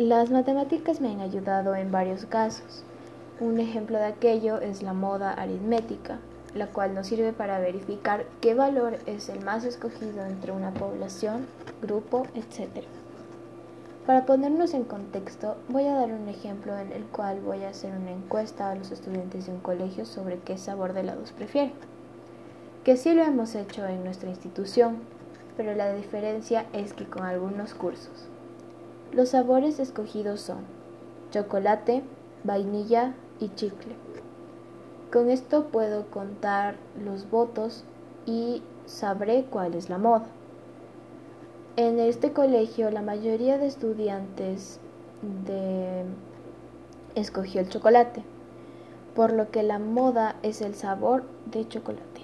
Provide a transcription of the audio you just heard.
Las matemáticas me han ayudado en varios casos. Un ejemplo de aquello es la moda aritmética, la cual nos sirve para verificar qué valor es el más escogido entre una población, grupo, etc. Para ponernos en contexto, voy a dar un ejemplo en el cual voy a hacer una encuesta a los estudiantes de un colegio sobre qué sabor de helados prefieren. Que sí lo hemos hecho en nuestra institución, pero la diferencia es que con algunos cursos. Los sabores escogidos son chocolate, vainilla y chicle. Con esto puedo contar los votos y sabré cuál es la moda. En este colegio la mayoría de estudiantes de... escogió el chocolate, por lo que la moda es el sabor de chocolate.